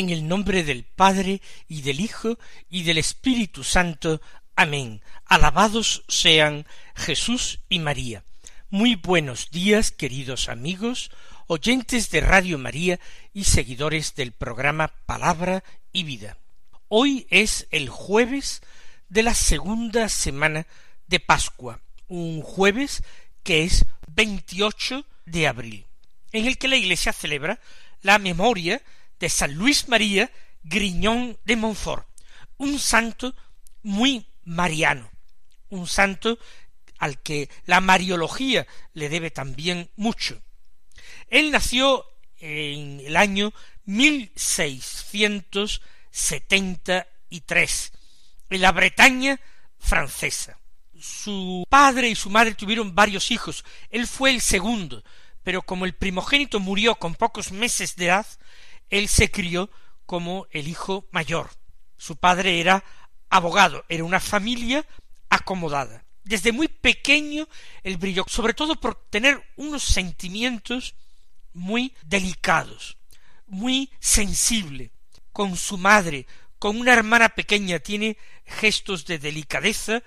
En el nombre del Padre y del Hijo y del Espíritu Santo. Amén. Alabados sean Jesús y María. Muy buenos días, queridos amigos, oyentes de Radio María y seguidores del programa Palabra y Vida. Hoy es el jueves de la segunda semana de Pascua, un jueves que es 28 de abril, en el que la Iglesia celebra la memoria de San Luis María Griñón de Montfort, un santo muy mariano, un santo al que la mariología le debe también mucho. Él nació en el año 1673 en la Bretaña francesa. Su padre y su madre tuvieron varios hijos. Él fue el segundo, pero como el primogénito murió con pocos meses de edad, él se crió como el hijo mayor. Su padre era abogado, era una familia acomodada. Desde muy pequeño él brilló, sobre todo por tener unos sentimientos muy delicados, muy sensible. Con su madre, con una hermana pequeña, tiene gestos de delicadeza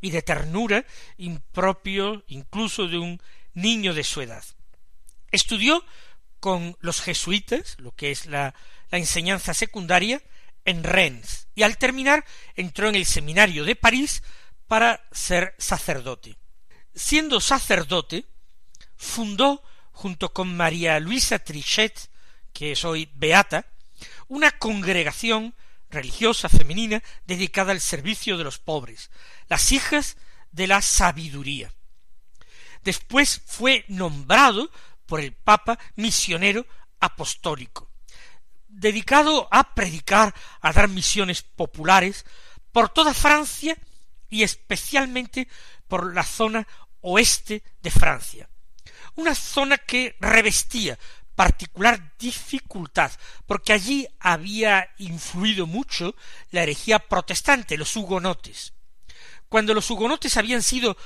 y de ternura impropio incluso de un niño de su edad. Estudió con los jesuitas, lo que es la, enseñanza secundaria, en Rennes, y al terminar entró en el seminario de París para ser sacerdote. Siendo sacerdote, fundó, junto con María Luisa Trichet, que es hoy beata, una congregación religiosa femenina dedicada al servicio de los pobres, las hijas de la sabiduría. Después fue nombrado por el Papa misionero apostólico, dedicado a predicar, a dar misiones populares por toda Francia y especialmente por la zona oeste de Francia, una zona que revestía particular dificultad, porque allí había influido mucho la herejía protestante, los hugonotes. Cuando los hugonotes habían sido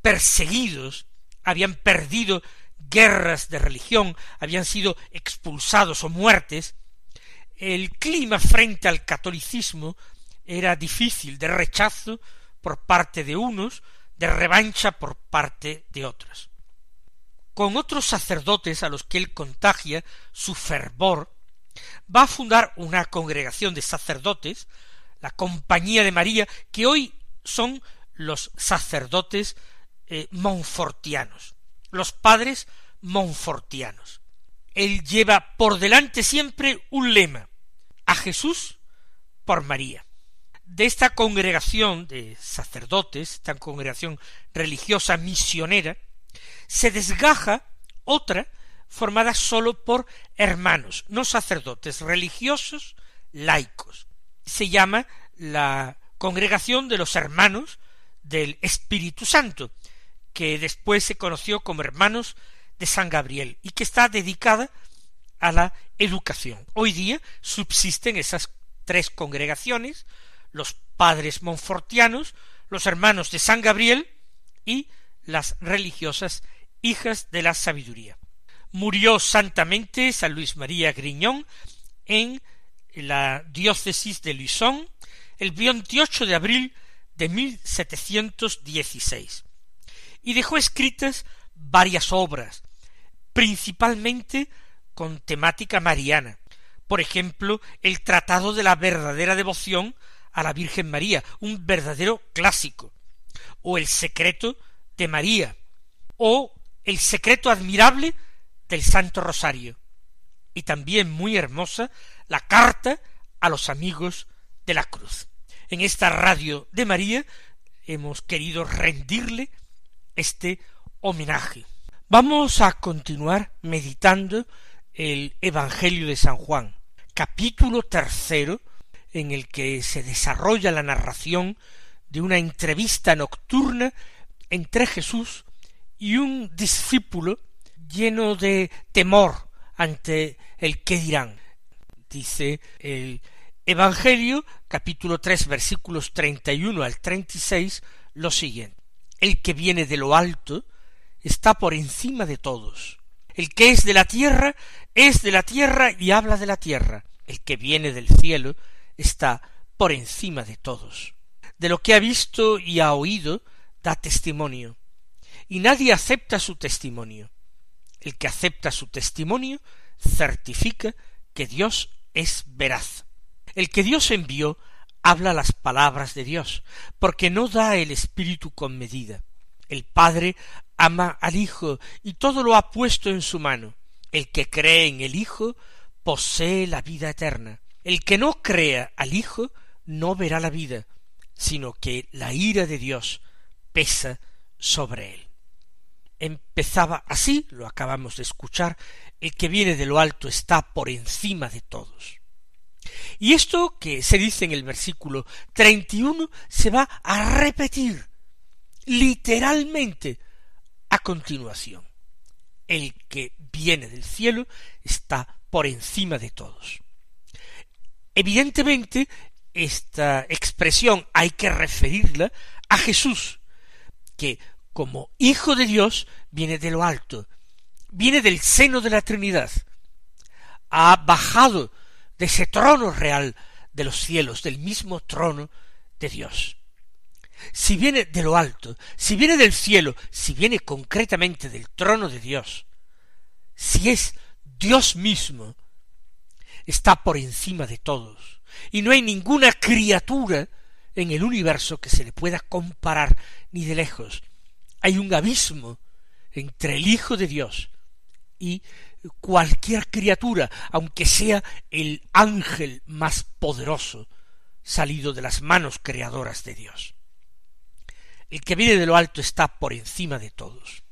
perseguidos, habían perdido guerras de religión, habían sido expulsados o muertes, el clima frente al catolicismo era difícil de rechazo por parte de unos, de revancha por parte de otros. Con otros sacerdotes a los que él contagia su fervor, va a fundar una congregación de sacerdotes, la Compañía de María, que hoy son los sacerdotes eh, monfortianos, los padres monfortianos. Él lleva por delante siempre un lema, a Jesús por María. De esta congregación de sacerdotes, esta congregación religiosa misionera, se desgaja otra formada sólo por hermanos, no sacerdotes, religiosos, laicos. Se llama la congregación de los hermanos del Espíritu Santo, que después se conoció como hermanos de San Gabriel y que está dedicada a la educación. Hoy día subsisten esas tres congregaciones, los padres monfortianos, los hermanos de San Gabriel y las religiosas hijas de la sabiduría. Murió santamente San Luis María Griñón en la diócesis de Luisón el 28 de abril de 1716 y dejó escritas varias obras, principalmente con temática mariana. Por ejemplo, el Tratado de la verdadera devoción a la Virgen María, un verdadero clásico, o el secreto de María, o el secreto admirable del Santo Rosario, y también muy hermosa la carta a los amigos de la cruz. En esta radio de María hemos querido rendirle este homenaje. Vamos a continuar meditando el Evangelio de San Juan, capítulo tercero, en el que se desarrolla la narración de una entrevista nocturna entre Jesús y un discípulo lleno de temor ante el qué dirán. Dice el Evangelio, capítulo tres, versículos treinta y uno al treinta y seis, lo siguiente. El que viene de lo alto está por encima de todos. El que es de la tierra es de la tierra y habla de la tierra. El que viene del cielo está por encima de todos. De lo que ha visto y ha oído da testimonio, y nadie acepta su testimonio. El que acepta su testimonio certifica que Dios es veraz. El que Dios envió habla las palabras de Dios, porque no da el Espíritu con medida. El Padre ama al Hijo y todo lo ha puesto en su mano. El que cree en el Hijo posee la vida eterna. El que no crea al Hijo no verá la vida, sino que la ira de Dios pesa sobre él. Empezaba así, lo acabamos de escuchar, el que viene de lo alto está por encima de todos. Y esto que se dice en el versículo treinta y uno se va a repetir literalmente a continuación. El que viene del cielo está por encima de todos. Evidentemente, esta expresión hay que referirla a Jesús, que como Hijo de Dios viene de lo alto, viene del seno de la Trinidad, ha bajado de ese trono real de los cielos, del mismo trono de Dios. Si viene de lo alto, si viene del cielo, si viene concretamente del trono de Dios, si es Dios mismo, está por encima de todos, y no hay ninguna criatura en el universo que se le pueda comparar ni de lejos. Hay un abismo entre el Hijo de Dios y cualquier criatura, aunque sea el ángel más poderoso salido de las manos creadoras de Dios. El que viene de lo alto está por encima de todos.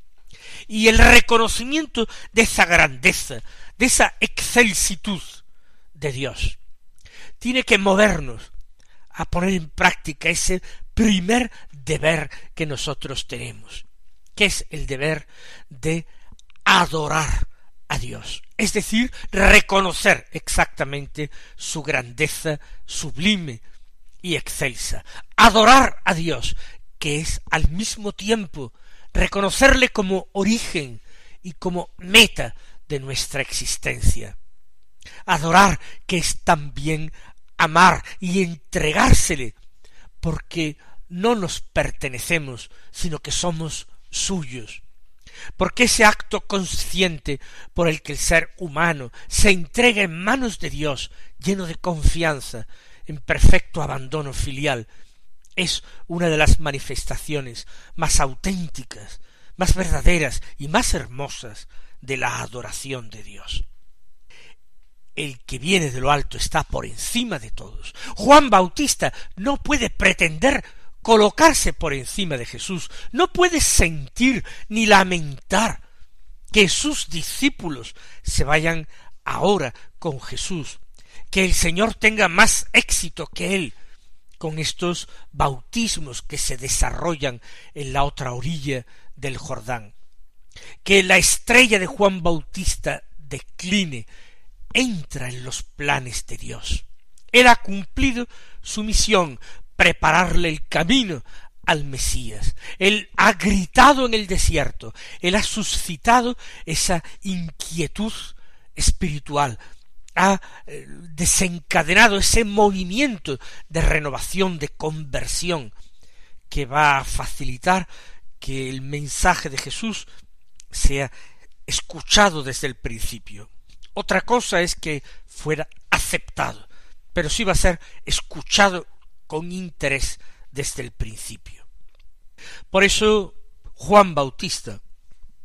Y el reconocimiento de esa grandeza, de esa excelsitud de Dios, tiene que movernos a poner en práctica ese primer deber que nosotros tenemos, que es el deber de adorar a Dios, es decir, reconocer exactamente su grandeza sublime y excelsa, adorar a Dios, que es al mismo tiempo reconocerle como origen y como meta de nuestra existencia. Adorar que es también amar y entregársele, porque no nos pertenecemos, sino que somos suyos. Porque ese acto consciente por el que el ser humano se entrega en manos de Dios, lleno de confianza, en perfecto abandono filial, es una de las manifestaciones más auténticas, más verdaderas y más hermosas de la adoración de Dios. El que viene de lo alto está por encima de todos. Juan Bautista no puede pretender colocarse por encima de Jesús, no puede sentir ni lamentar que sus discípulos se vayan ahora con Jesús, que el Señor tenga más éxito que él con estos bautismos que se desarrollan en la otra orilla del Jordán, que la estrella de Juan Bautista decline, entra en los planes de Dios. Él ha cumplido su misión, prepararle el camino al Mesías. Él ha gritado en el desierto, él ha suscitado esa inquietud espiritual, ha eh, desencadenado ese movimiento de renovación, de conversión, que va a facilitar que el mensaje de Jesús sea escuchado desde el principio. Otra cosa es que fuera aceptado, pero sí va a ser escuchado con interés desde el principio. Por eso Juan Bautista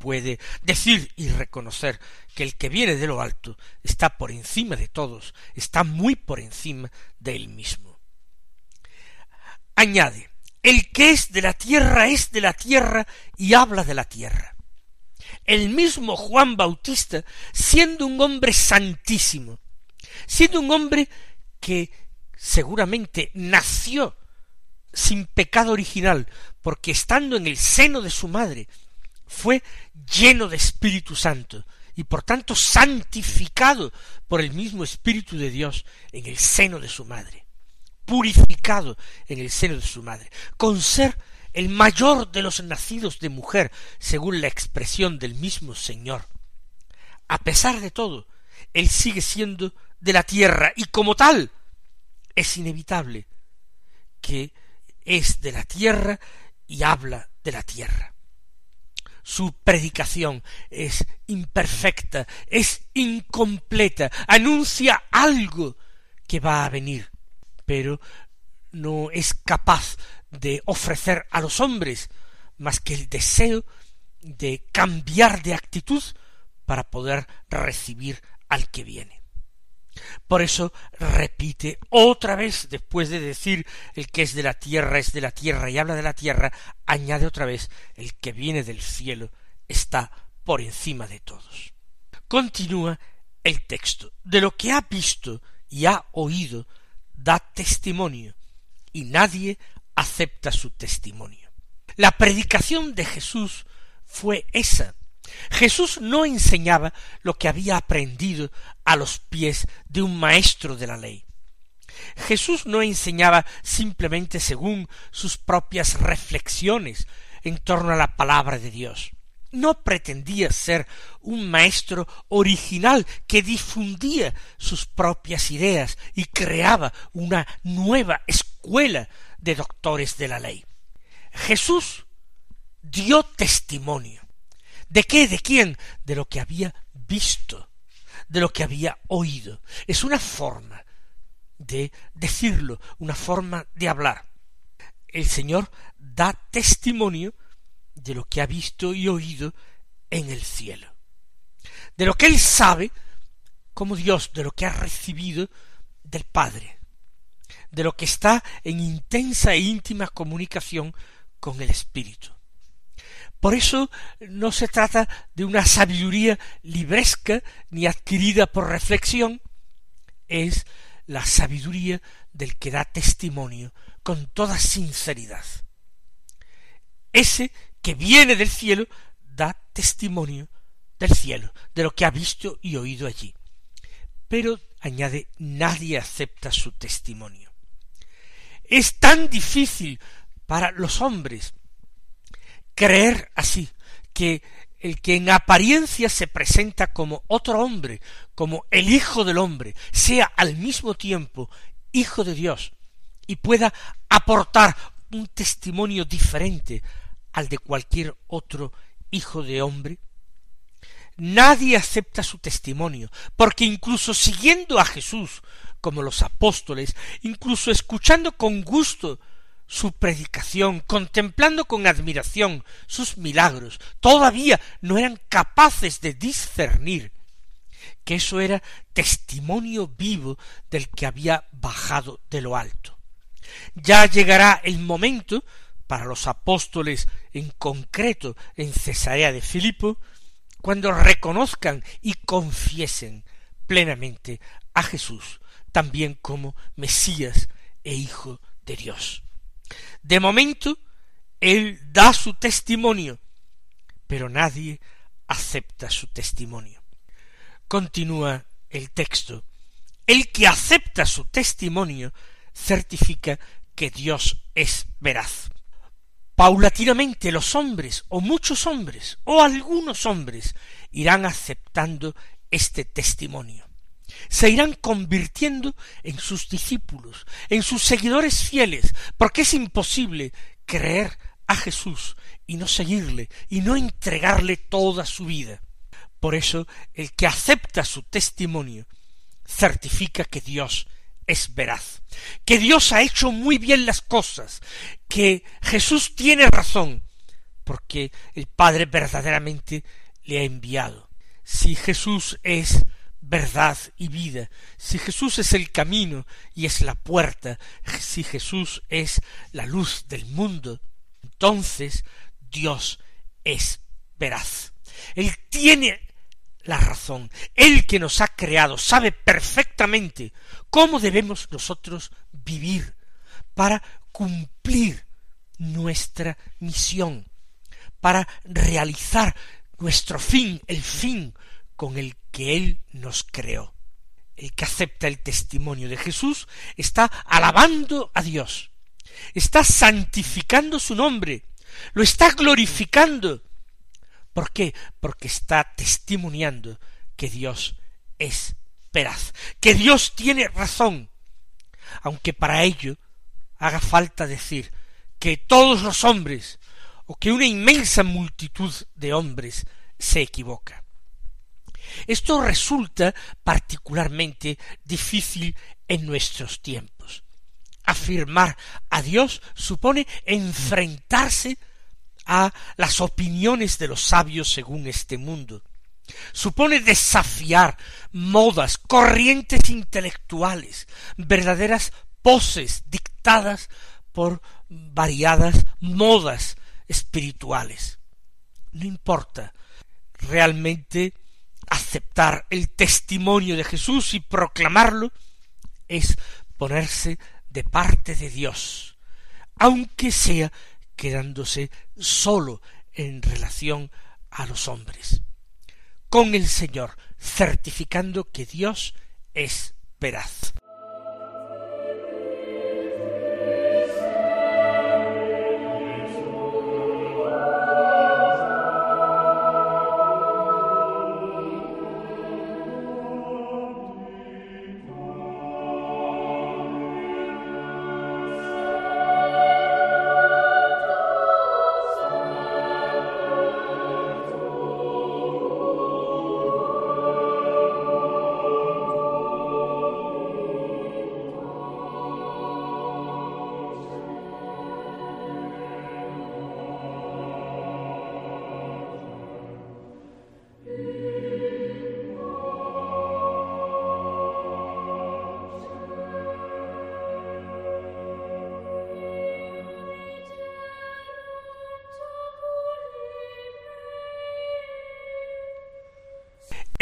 puede decir y reconocer que el que viene de lo alto está por encima de todos, está muy por encima de él mismo. Añade, el que es de la tierra es de la tierra y habla de la tierra. El mismo Juan Bautista, siendo un hombre santísimo, siendo un hombre que seguramente nació sin pecado original, porque estando en el seno de su madre, fue lleno de Espíritu Santo, y por tanto santificado por el mismo Espíritu de Dios en el seno de su madre, purificado en el seno de su madre, con ser el mayor de los nacidos de mujer, según la expresión del mismo Señor. A pesar de todo, él sigue siendo de la tierra y como tal es inevitable que es de la tierra y habla de la tierra. Su predicación es imperfecta, es incompleta, anuncia algo que va a venir, pero no es capaz de ofrecer a los hombres más que el deseo de cambiar de actitud para poder recibir al que viene. Por eso repite otra vez, después de decir el que es de la tierra es de la tierra y habla de la tierra, añade otra vez el que viene del cielo está por encima de todos. Continúa el texto. De lo que ha visto y ha oído, da testimonio, y nadie acepta su testimonio. La predicación de Jesús fue esa. Jesús no enseñaba lo que había aprendido a los pies de un maestro de la ley. Jesús no enseñaba simplemente según sus propias reflexiones en torno a la palabra de Dios. No pretendía ser un maestro original que difundía sus propias ideas y creaba una nueva escuela de doctores de la ley. Jesús dio testimonio. ¿De qué? ¿De quién? De lo que había visto, de lo que había oído. Es una forma de decirlo, una forma de hablar. El Señor da testimonio de lo que ha visto y oído en el cielo. De lo que Él sabe como Dios, de lo que ha recibido del Padre de lo que está en intensa e íntima comunicación con el Espíritu. Por eso no se trata de una sabiduría libresca ni adquirida por reflexión, es la sabiduría del que da testimonio con toda sinceridad. Ese que viene del cielo da testimonio del cielo, de lo que ha visto y oído allí. Pero, añade, nadie acepta su testimonio. Es tan difícil para los hombres creer así, que el que en apariencia se presenta como otro hombre, como el Hijo del hombre, sea al mismo tiempo Hijo de Dios y pueda aportar un testimonio diferente al de cualquier otro Hijo de hombre? Nadie acepta su testimonio, porque incluso siguiendo a Jesús como los apóstoles, incluso escuchando con gusto su predicación, contemplando con admiración sus milagros, todavía no eran capaces de discernir que eso era testimonio vivo del que había bajado de lo alto. Ya llegará el momento para los apóstoles en concreto en Cesarea de Filipo, cuando reconozcan y confiesen plenamente a Jesús también como Mesías e Hijo de Dios. De momento, Él da su testimonio, pero nadie acepta su testimonio. Continúa el texto. El que acepta su testimonio certifica que Dios es veraz. Paulatinamente los hombres, o muchos hombres, o algunos hombres, irán aceptando este testimonio se irán convirtiendo en sus discípulos, en sus seguidores fieles, porque es imposible creer a Jesús y no seguirle y no entregarle toda su vida. Por eso el que acepta su testimonio certifica que Dios es veraz, que Dios ha hecho muy bien las cosas, que Jesús tiene razón, porque el Padre verdaderamente le ha enviado. Si Jesús es verdad y vida, si Jesús es el camino y es la puerta, si Jesús es la luz del mundo, entonces Dios es veraz. Él tiene la razón. Él que nos ha creado sabe perfectamente cómo debemos nosotros vivir para cumplir nuestra misión, para realizar nuestro fin, el fin con el que Él nos creó. El que acepta el testimonio de Jesús está alabando a Dios, está santificando su nombre, lo está glorificando. ¿Por qué? Porque está testimoniando que Dios es veraz, que Dios tiene razón, aunque para ello haga falta decir que todos los hombres, o que una inmensa multitud de hombres se equivoca. Esto resulta particularmente difícil en nuestros tiempos. Afirmar a Dios supone enfrentarse a las opiniones de los sabios según este mundo. Supone desafiar modas, corrientes intelectuales, verdaderas poses dictadas por variadas modas espirituales. No importa realmente aceptar el testimonio de Jesús y proclamarlo es ponerse de parte de Dios, aunque sea quedándose solo en relación a los hombres, con el Señor, certificando que Dios es veraz.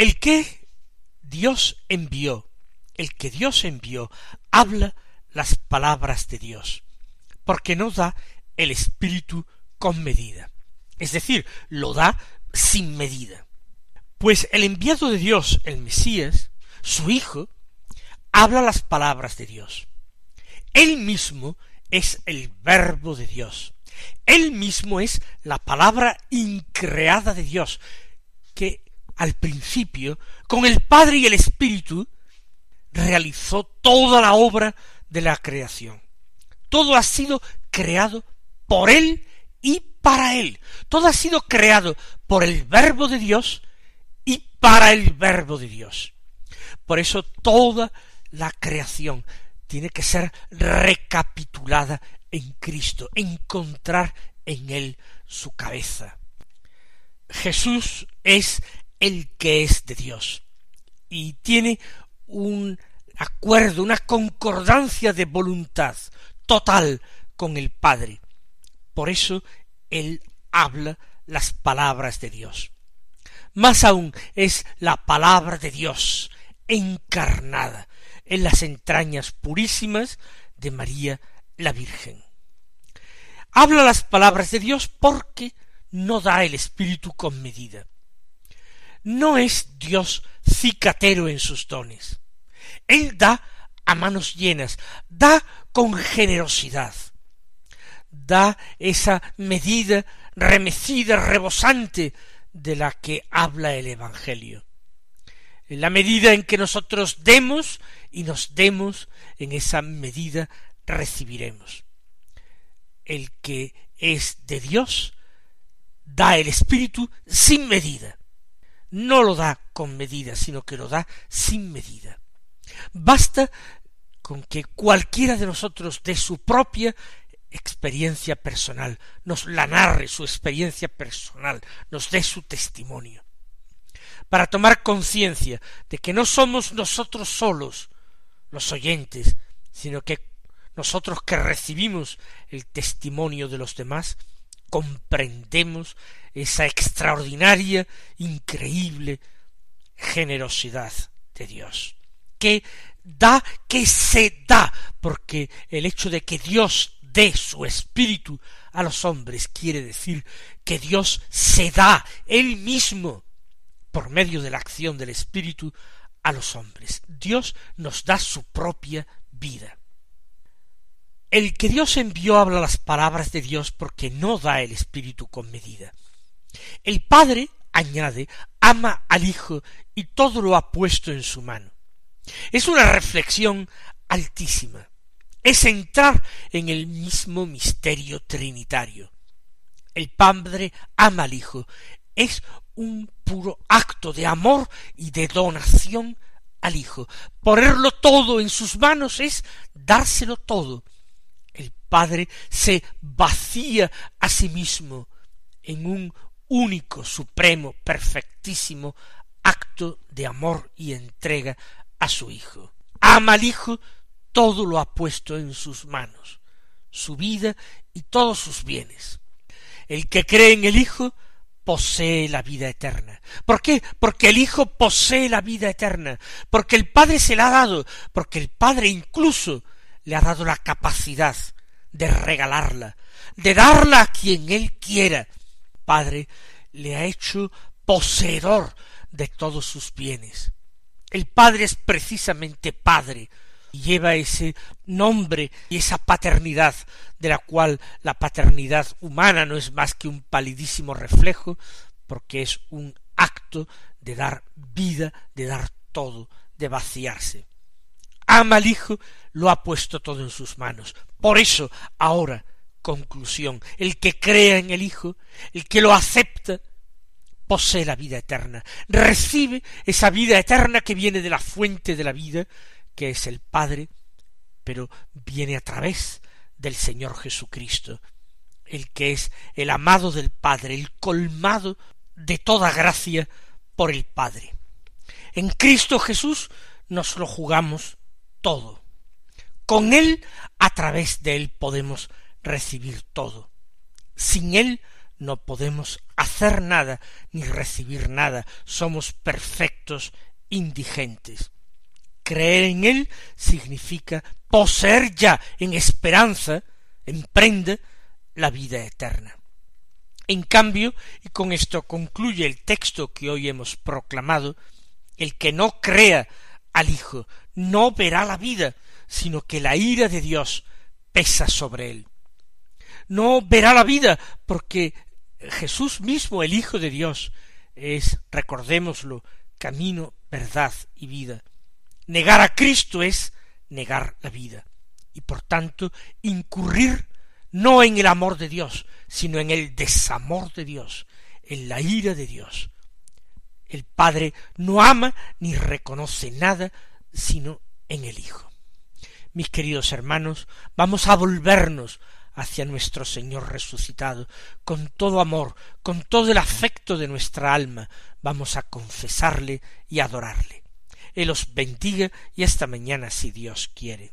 El que Dios envió, el que Dios envió, habla las palabras de Dios, porque no da el Espíritu con medida, es decir, lo da sin medida. Pues el enviado de Dios, el Mesías, su Hijo, habla las palabras de Dios. Él mismo es el verbo de Dios. Él mismo es la palabra increada de Dios, que al principio, con el Padre y el Espíritu, realizó toda la obra de la creación. Todo ha sido creado por Él y para Él. Todo ha sido creado por el Verbo de Dios y para el Verbo de Dios. Por eso toda la creación tiene que ser recapitulada en Cristo, encontrar en Él su cabeza. Jesús es el que es de Dios. Y tiene un acuerdo, una concordancia de voluntad total con el Padre. Por eso Él habla las palabras de Dios. Más aún es la palabra de Dios encarnada en las entrañas purísimas de María la Virgen. Habla las palabras de Dios porque no da el Espíritu con medida no es Dios cicatero en sus dones. Él da a manos llenas, da con generosidad, da esa medida remecida, rebosante de la que habla el Evangelio. En la medida en que nosotros demos y nos demos, en esa medida recibiremos. El que es de Dios da el Espíritu sin medida no lo da con medida, sino que lo da sin medida. Basta con que cualquiera de nosotros de su propia experiencia personal, nos la narre su experiencia personal, nos dé su testimonio, para tomar conciencia de que no somos nosotros solos los oyentes, sino que nosotros que recibimos el testimonio de los demás, comprendemos esa extraordinaria, increíble generosidad de Dios, que da, que se da, porque el hecho de que Dios dé su espíritu a los hombres quiere decir que Dios se da él mismo por medio de la acción del espíritu a los hombres. Dios nos da su propia vida. El que Dios envió habla las palabras de Dios porque no da el espíritu con medida. El Padre, añade, ama al Hijo y todo lo ha puesto en su mano. Es una reflexión altísima. Es entrar en el mismo misterio trinitario. El Padre ama al Hijo. Es un puro acto de amor y de donación al Hijo. Ponerlo todo en sus manos es dárselo todo. El Padre se vacía a sí mismo en un único, supremo, perfectísimo acto de amor y entrega a su Hijo. Ama al Hijo, todo lo ha puesto en sus manos, su vida y todos sus bienes. El que cree en el Hijo posee la vida eterna. ¿Por qué? Porque el Hijo posee la vida eterna, porque el Padre se la ha dado, porque el Padre incluso le ha dado la capacidad de regalarla, de darla a quien Él quiera. Padre le ha hecho poseedor de todos sus bienes. El Padre es precisamente Padre, y lleva ese nombre y esa paternidad de la cual la paternidad humana no es más que un palidísimo reflejo, porque es un acto de dar vida, de dar todo, de vaciarse. Ama al Hijo, lo ha puesto todo en sus manos. Por eso, ahora, conclusión, el que crea en el Hijo, el que lo acepta, posee la vida eterna, recibe esa vida eterna que viene de la fuente de la vida, que es el Padre, pero viene a través del Señor Jesucristo, el que es el amado del Padre, el colmado de toda gracia por el Padre. En Cristo Jesús nos lo jugamos todo. Con Él, a través de Él, podemos recibir todo. Sin Él no podemos hacer nada ni recibir nada. Somos perfectos indigentes. Creer en Él significa poseer ya en esperanza, en prenda, la vida eterna. En cambio, y con esto concluye el texto que hoy hemos proclamado, el que no crea al Hijo no verá la vida, sino que la ira de Dios pesa sobre él. No verá la vida porque Jesús mismo, el Hijo de Dios, es, recordémoslo, camino, verdad y vida. Negar a Cristo es negar la vida y por tanto incurrir no en el amor de Dios, sino en el desamor de Dios, en la ira de Dios. El Padre no ama ni reconoce nada sino en el Hijo. Mis queridos hermanos, vamos a volvernos hacia nuestro Señor resucitado, con todo amor, con todo el afecto de nuestra alma, vamos a confesarle y adorarle. Él os bendiga y esta mañana si Dios quiere.